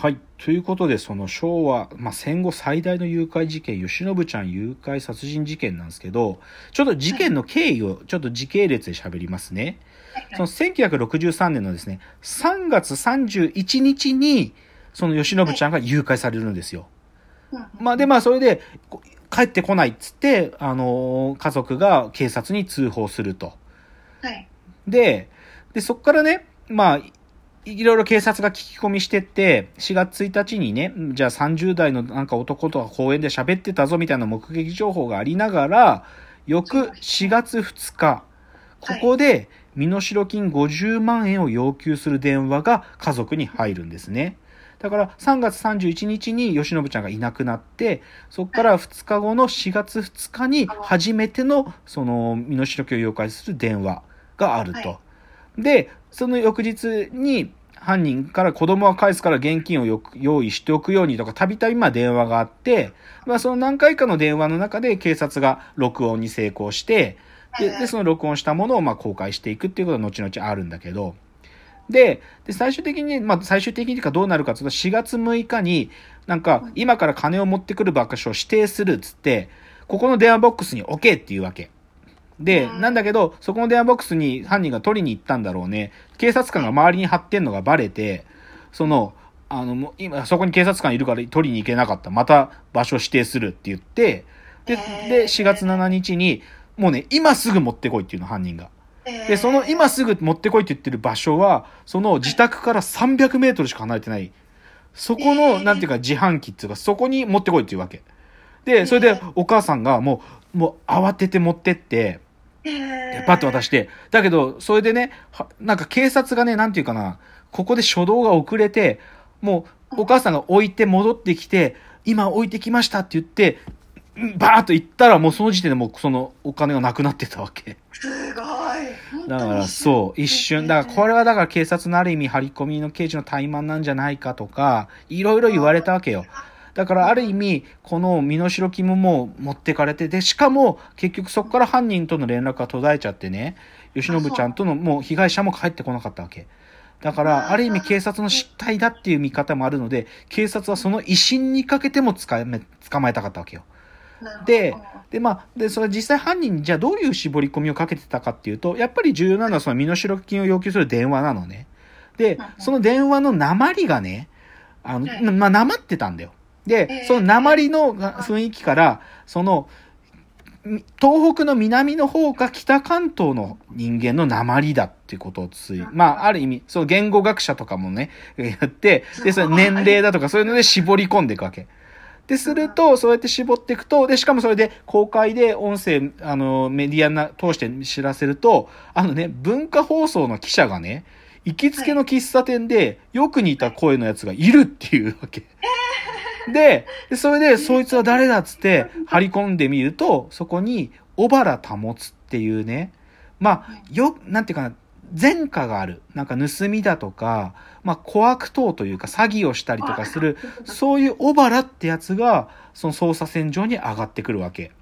はい。ということで、その昭和、まあ、戦後最大の誘拐事件、吉信ちゃん誘拐殺人事件なんですけど、ちょっと事件の経緯をちょっと時系列で喋りますね。その1963年のですね、3月31日に、その吉信ちゃんが誘拐されるんですよ。まあで、まあそれで、帰ってこないっつって、あのー家族が警察に通報すると。はい。で、で、そっからね、まあ、いいろいろ警察が聞き込みしてって、4月1日にね、じゃあ30代のなんか男とか公園で喋ってたぞみたいな目撃情報がありながら、翌4月2日、ここで身代金50万円を要求する電話が家族に入るんですね。だから3月31日に吉信ちゃんがいなくなって、そこから2日後の4月2日に初めてのその身代金を要求する電話があると。で、その翌日に犯人から子供は返すから現金をよく用意しておくようにとか、たびたびま電話があって、まあその何回かの電話の中で警察が録音に成功して、で、でその録音したものをまあ公開していくっていうことが後々あるんだけど、で、で最終的に、まあ最終的にかどうなるかというと、4月6日に、なんか今から金を持ってくる場所を指定するっつって、ここの電話ボックスに置けっていうわけ。で、うんなんだけど、そこの電話ボックスに犯人が取りに行ったんだろうね。警察官が周りに張ってんのがバレて、その、あの、今、そこに警察官いるから取りに行けなかった。また場所指定するって言って、で、で、4月7日に、もうね、今すぐ持ってこいっていうの、犯人が。で、その今すぐ持ってこいって言ってる場所は、その自宅から300メートルしか離れてない。そこえの、ーなんていうか自販機っていうか、そこに持ってこいっていうわけ。で、それでお母さんがもう、もう慌てて持ってって、でパッと渡して、だけど、それでね、はなんか警察がね、なんていうかな、ここで初動が遅れて、もう、お母さんが置いて戻ってきて、今置いてきましたって言って、うんバーッと行ったら、もうその時点でもうそのお金がなくなってたわけ。すごい。だからそう、一瞬。だからこれはだから警察のある意味張り込みの刑事の怠慢なんじゃないかとか、いろいろ言われたわけよ。だからある意味、この身代金ももう持ってかれて、で、しかも結局そこから犯人との連絡が途絶えちゃってね、吉信ちゃんとのもう被害者も帰ってこなかったわけ。だから、ある意味警察の失態だっていう見方もあるので、警察はその威信にかけても捕まえ捕まえたかったわけよ。で、で、まあ、で、それ実際犯人にじゃあどういう絞り込みをかけてたかっていうと、やっぱり重要なのはその身代金を要求する電話なのね。でその電話の鉛がね、あの、はいまあ、鉛ってたんだよ。でえ、ーその鉛のが雰囲気から、その、み東北の南の方か北関東の人間の鉛だっていうことをつい、まあ、ある意味、その言語学者とかもね、やって、で、その 年齢だとかそういうので絞り込んでいくわけ。で、すると、そうやって絞っていくと、で、しかもそれで公開で音声、あの、メディアな通して知らせると、あのね、文化放送の記者がね、行きつけの喫茶店で、よく似た声のやつがいるっていうわけ。で、でそれで、そいつは誰だっつって、張り込んでみると、そこに、小原保つっていうね、まあ、よ、なんていうかな、前科がある。なんか盗みだとか、まあ、小悪党というか詐欺をしたりとかする、そういう小原ってやつが、その捜査線上に上がってくるわけ。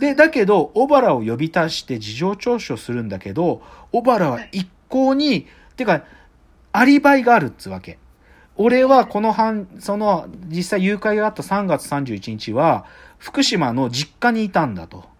で、だけど、小原を呼び出して事情聴取をするんだけど、小原は一向に、てか、アリバイがあるっつうわけ。俺はこの半、その、実際誘拐があった3月31日は、福島の実家にいたんだと。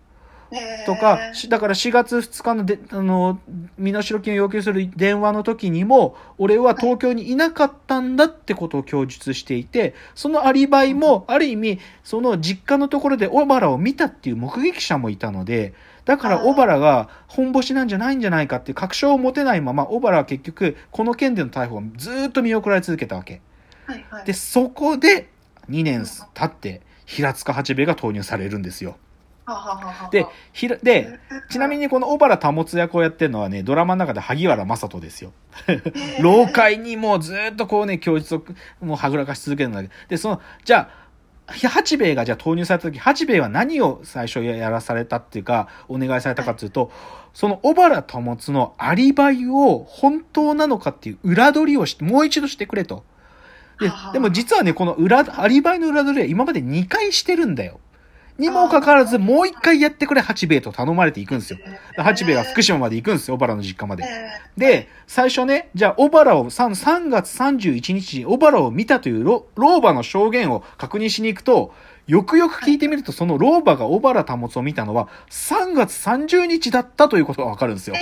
とか、しだから4月2日ので、あの、身代金を要求する電話の時にも、俺は東京にいなかったんだってことを供述していて、そのアリバイも、ある意味、その実家のところで小原を見たっていう目撃者もいたので、だから小原が本ボシなんじゃないんじゃないかっていう確証を持てないまま、小原は結局、この件での逮捕をずーっと見送られ続けたわけ。はいはい、で、そこで、2年経って、平塚八兵衛が投入されるんですよ。ははははで、ひら、で、ちなみにこの小原保つ役をやってるのはね、ドラマの中で萩原正人ですよ。老快にもうずっとこうね、供述をもうはぐらかし続けるんだけど。で、その、じゃあ、八兵衛がじゃあ投入された時、八兵衛は何を最初やらされたっていうか、お願いされたかっていうと、その小原保つのアリバイを本当なのかっていう裏取りをして、もう一度してくれと。ではは、でも実はね、この裏、アリバイの裏取りは今まで2回してるんだよ。にもかかわらず、もう一回やってくれ、八兵衛と頼まれていくんですよ。八兵衛が福島まで行くんですよ、小原の実家まで。で、最初ね、じゃあ、小原を、3, 3月31日に小原を見たという老老婆の証言を確認しに行くと、よくよく聞いてみると、その老婆が小原保を見たのは、3月30日だったということがわかるんですよ。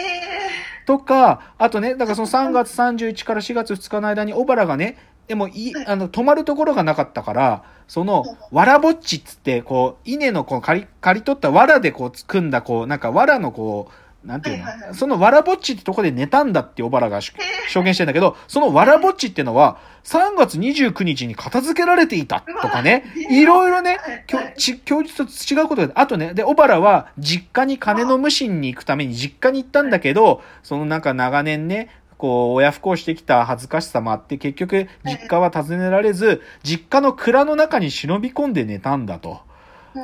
とか、あとね、だからその3月31から4月2日の間に小原がね、でもい、あの、泊まるところがなかったから、その、わらぼっちっつって、こう、稲のこう、刈り、刈り取った藁でこう、組んだ、こう、なんか藁のこう、なんていうの、はいはいはい。そのわらぼっちってとこで寝たんだって小原がし証言してんだけど、そのわらぼっちってのは、3月29日に片付けられていたとかね、い。ろいろね、きょち供述と違うことで、あとね、で、小原は実家に金の無心に行くために実家に行ったんだけど、そのなんか長年ね、こう、親不孝してきた恥ずかしさもあって、結局、実家は訪ねられず、実家の蔵の中に忍び込んで寝たんだと。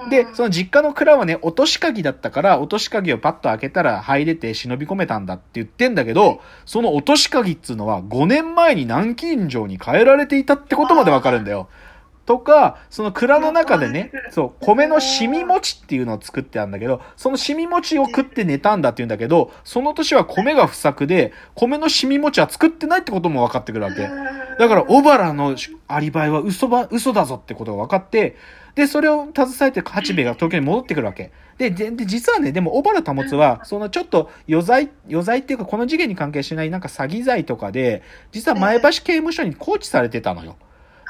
で、その実家の蔵はね、落とし鍵だったから、落とし鍵をパッと開けたら入れて忍び込めたんだって言ってんだけど、その落とし鍵っつうのは5年前に南京錠に変えられていたってことまでわかるんだよ。とか、その蔵の中でね、そう、米のしみ餅っていうのを作ってあるんだけど、そのしみ餅を食って寝たんだって言うんだけど、その年は米が不作で、米のしみ餅は作ってないってことも分かってくるわけ。だから、小原のアリバイは嘘ば、嘘だぞってことが分かって、で、それを携えて八兵衛が東京に戻ってくるわけ。で、で、で実はね、でも小原保は、そのちょっと余罪、余罪っていうかこの事件に関係しないなんか詐欺罪とかで、実は前橋刑務所に拘置されてたのよ。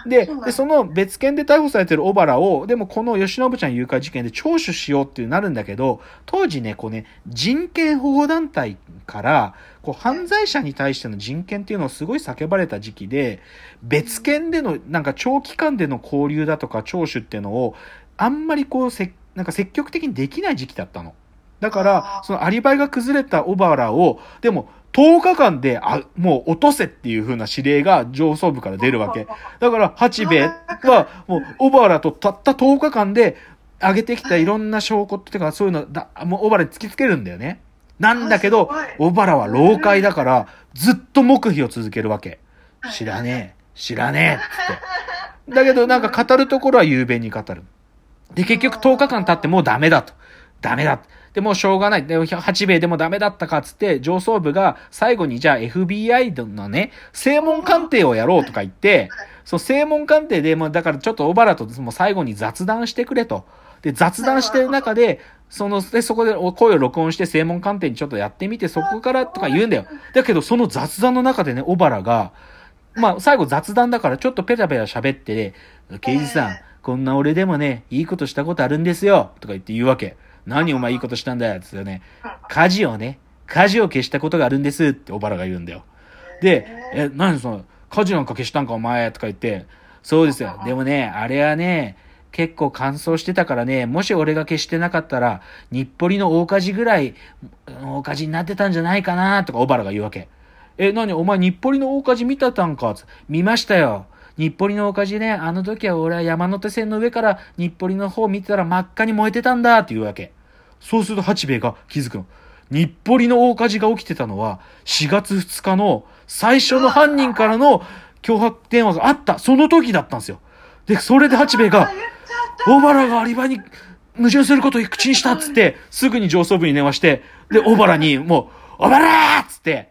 でで、その別件で逮捕されてる小原を、でもこの吉信ちゃん誘拐事件で聴取しようっていうなるんだけど、当時ね、こうね、人権保護団体から、こう犯罪者に対しての人権っていうのをすごい叫ばれた時期で、別件での、なんか長期間での交流だとか聴取っていうのを、あんまりこうせ、なんか積極的にできない時期だったの。だからそのアリバイが崩れた小原を、でも、10日間で、あ、もう落とせっていう風な指令が上層部から出るわけ。だから、八兵衛は、もう、小原とたった10日間で、上げてきたいろんな証拠っていうか、そういうのだ、もう小原に突きつけるんだよね。なんだけど小原は老快だから、ずっと黙秘を続けるわけ。知らねえ、知らねえ、つって。だけど、なんか語るところは雄弁に語る。で、結局10日間経ってもうダメだと。ダメだ。で、もしょうがない。で、八兵衛でもダメだったかっつって、上層部が最後にじゃあ FBI のね、正門鑑定をやろうとか言って、そう、正門鑑定で、もうだからちょっと小原ともう最後に雑談してくれと。で、雑談してる中で、その、で、そこで声を録音して正門鑑定にちょっとやってみて、そこからとか言うんだよ。だけど、その雑談の中でね、小原が、まあ、最後雑談だからちょっとペラペラ喋ってね、刑事さん、こんな俺でもね、いいことしたことあるんですよとか言って言うわけ。何お前いいことしたんだよつってね、火事をね、火事を消したことがあるんですって小原が言うんだよ。で、え、何その、火事なんか消したんかお前とか言って、そうですよ。でもね、あれはね、結構乾燥してたからね、もし俺が消してなかったら、日暮里の大火事ぐらい、大火事になってたんじゃないかなとか小原が言うわけ。え、何？お前日暮里の大火事見たたんか？つ見ましたよ。日暮里の大火事ね、あの時は俺は山手線の上から日暮里の方見てたら真っ赤に燃えてたんだって言うわけ。そうすると八兵衛が気づくの。日暮里の大火事が起きてたのは4月2日の最初の犯人からの脅迫電話があった、その時だったんですよ。で、それで八兵衛が、小原がアリバイに矛盾することを口にしたっつって、すぐに上層部に電話して、で、小原にもう、小原っつって、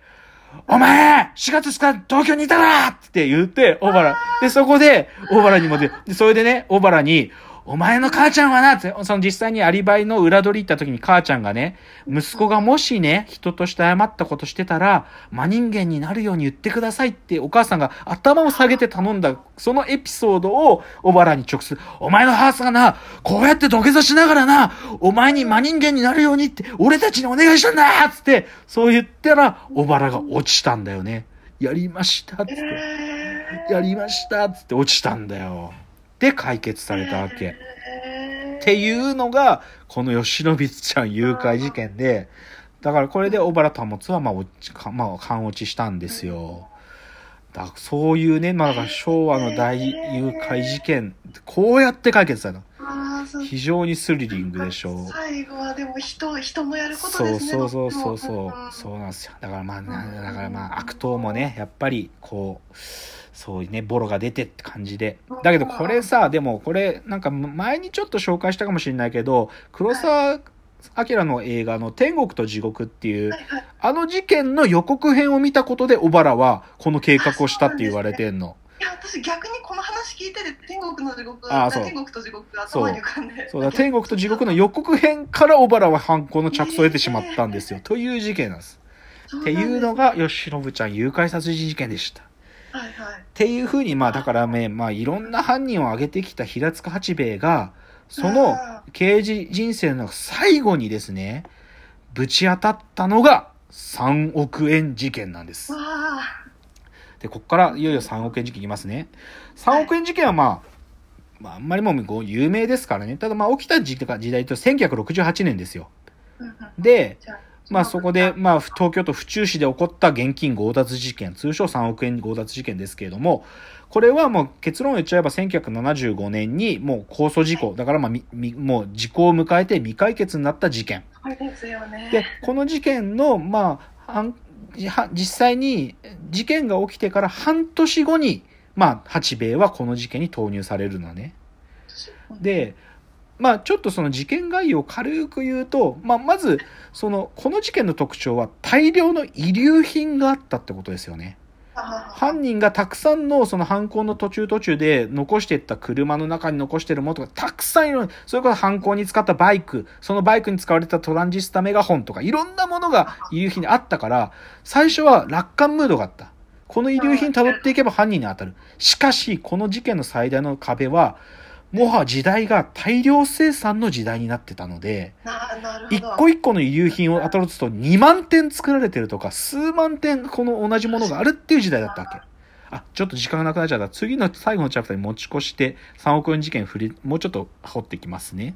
お前 !4 月2日東京にいたなって言って、小原。で、そこで、小原にもで、で、それでね、小原に、お前の母ちゃんはなって、その実際にアリバイの裏取り行った時に母ちゃんがね、息子がもしね、人として謝ったことしてたら、真人間になるように言ってくださいってお母さんが頭を下げて頼んだ、そのエピソードを小原に直接、お前の母さんがな、こうやって土下座しながらな、お前に真人間になるようにって、俺たちにお願いしたんだつって、そう言ったら、小原が落ちたんだよね。やりましたつって。やりましたつって落ちたんだよ。で、解決されたわけ。っていうのが、この吉野ちゃん誘拐事件で、だからこれで小原保は、まあ、落まあ、勘落ちしたんですよ。だそういうね、まあ、昭和の大誘拐事件、こうやって解決された。非常にスリリングでしょう。最後はでも人人のやることそうですねそうそうそうそうどっちもそうなんですよだからまあなだからまあ悪党もねやっぱりこうそういうね、ボロが出てって感じで。だけどこれさ、でもこれ、なんか前にちょっと紹介したかもしれないけど、黒沢明の映画の天国と地獄っていう、はいはい。あの事件の予告編を見たことで小原はこの計画をしたって言われてんの。私逆にこの話聞いてて、天国の地獄あそう天国と地獄が頭に浮かんで。そうだ、天国と地獄の予告編から小原は犯行の着想を得てしまったんですよ。という事件なんです。っていうのが、吉信ちゃん誘拐殺人事件でした。はいはい。っていうふうに、まあだからね、まあいろんな犯人を挙げてきた平塚八兵衛が、その刑事人生の最後にですね、ぶち当たったのが3億円事件なんですわ。あ。で、こっからいよいよ3億円事件いきますね。3億円事件はまあ、まああんまりもう有名ですからね。ただまあ起きた時時代と1968年ですよ。で、まあそこで、まあ東京都府中市で起こった現金強奪事件、通称3億円強奪事件ですけれども、これはもう結論を言っちゃえば1975年にもう控訴事故、だからまあみみもう時効を迎えて未解決になった事件。でこの事件の、まあ、実際に事件が起きてから半年後に、まあ、八兵衛はこの事件に投入されるのね。で、まあ、ちょっとその事件概要を軽く言うと、まあ、まず、その、この事件の特徴は大量の遺留品があったってことですよね。犯人がたくさんのその犯行の途中途中で残していった車の中に残しているものとかたくさんいる。それから犯行に使ったバイク、そのバイクに使われたトランジスタメガホンとかいろんなものが遺留品にあったから、最初は楽観ムードがあった。この遺留品辿っていけば犯人に当たる。しかし、この事件の最大の壁は、もは時代が大量生産の時代になってたので。一個一個の遺留品を当たると2万点作られてるとか、数万点この同じものがあるっていう時代だったわけ。あ、ちょっと時間がなくなっちゃった。次の最後のチャプターに持ち越して3億円事件振り、もうちょっと掘ってきますね。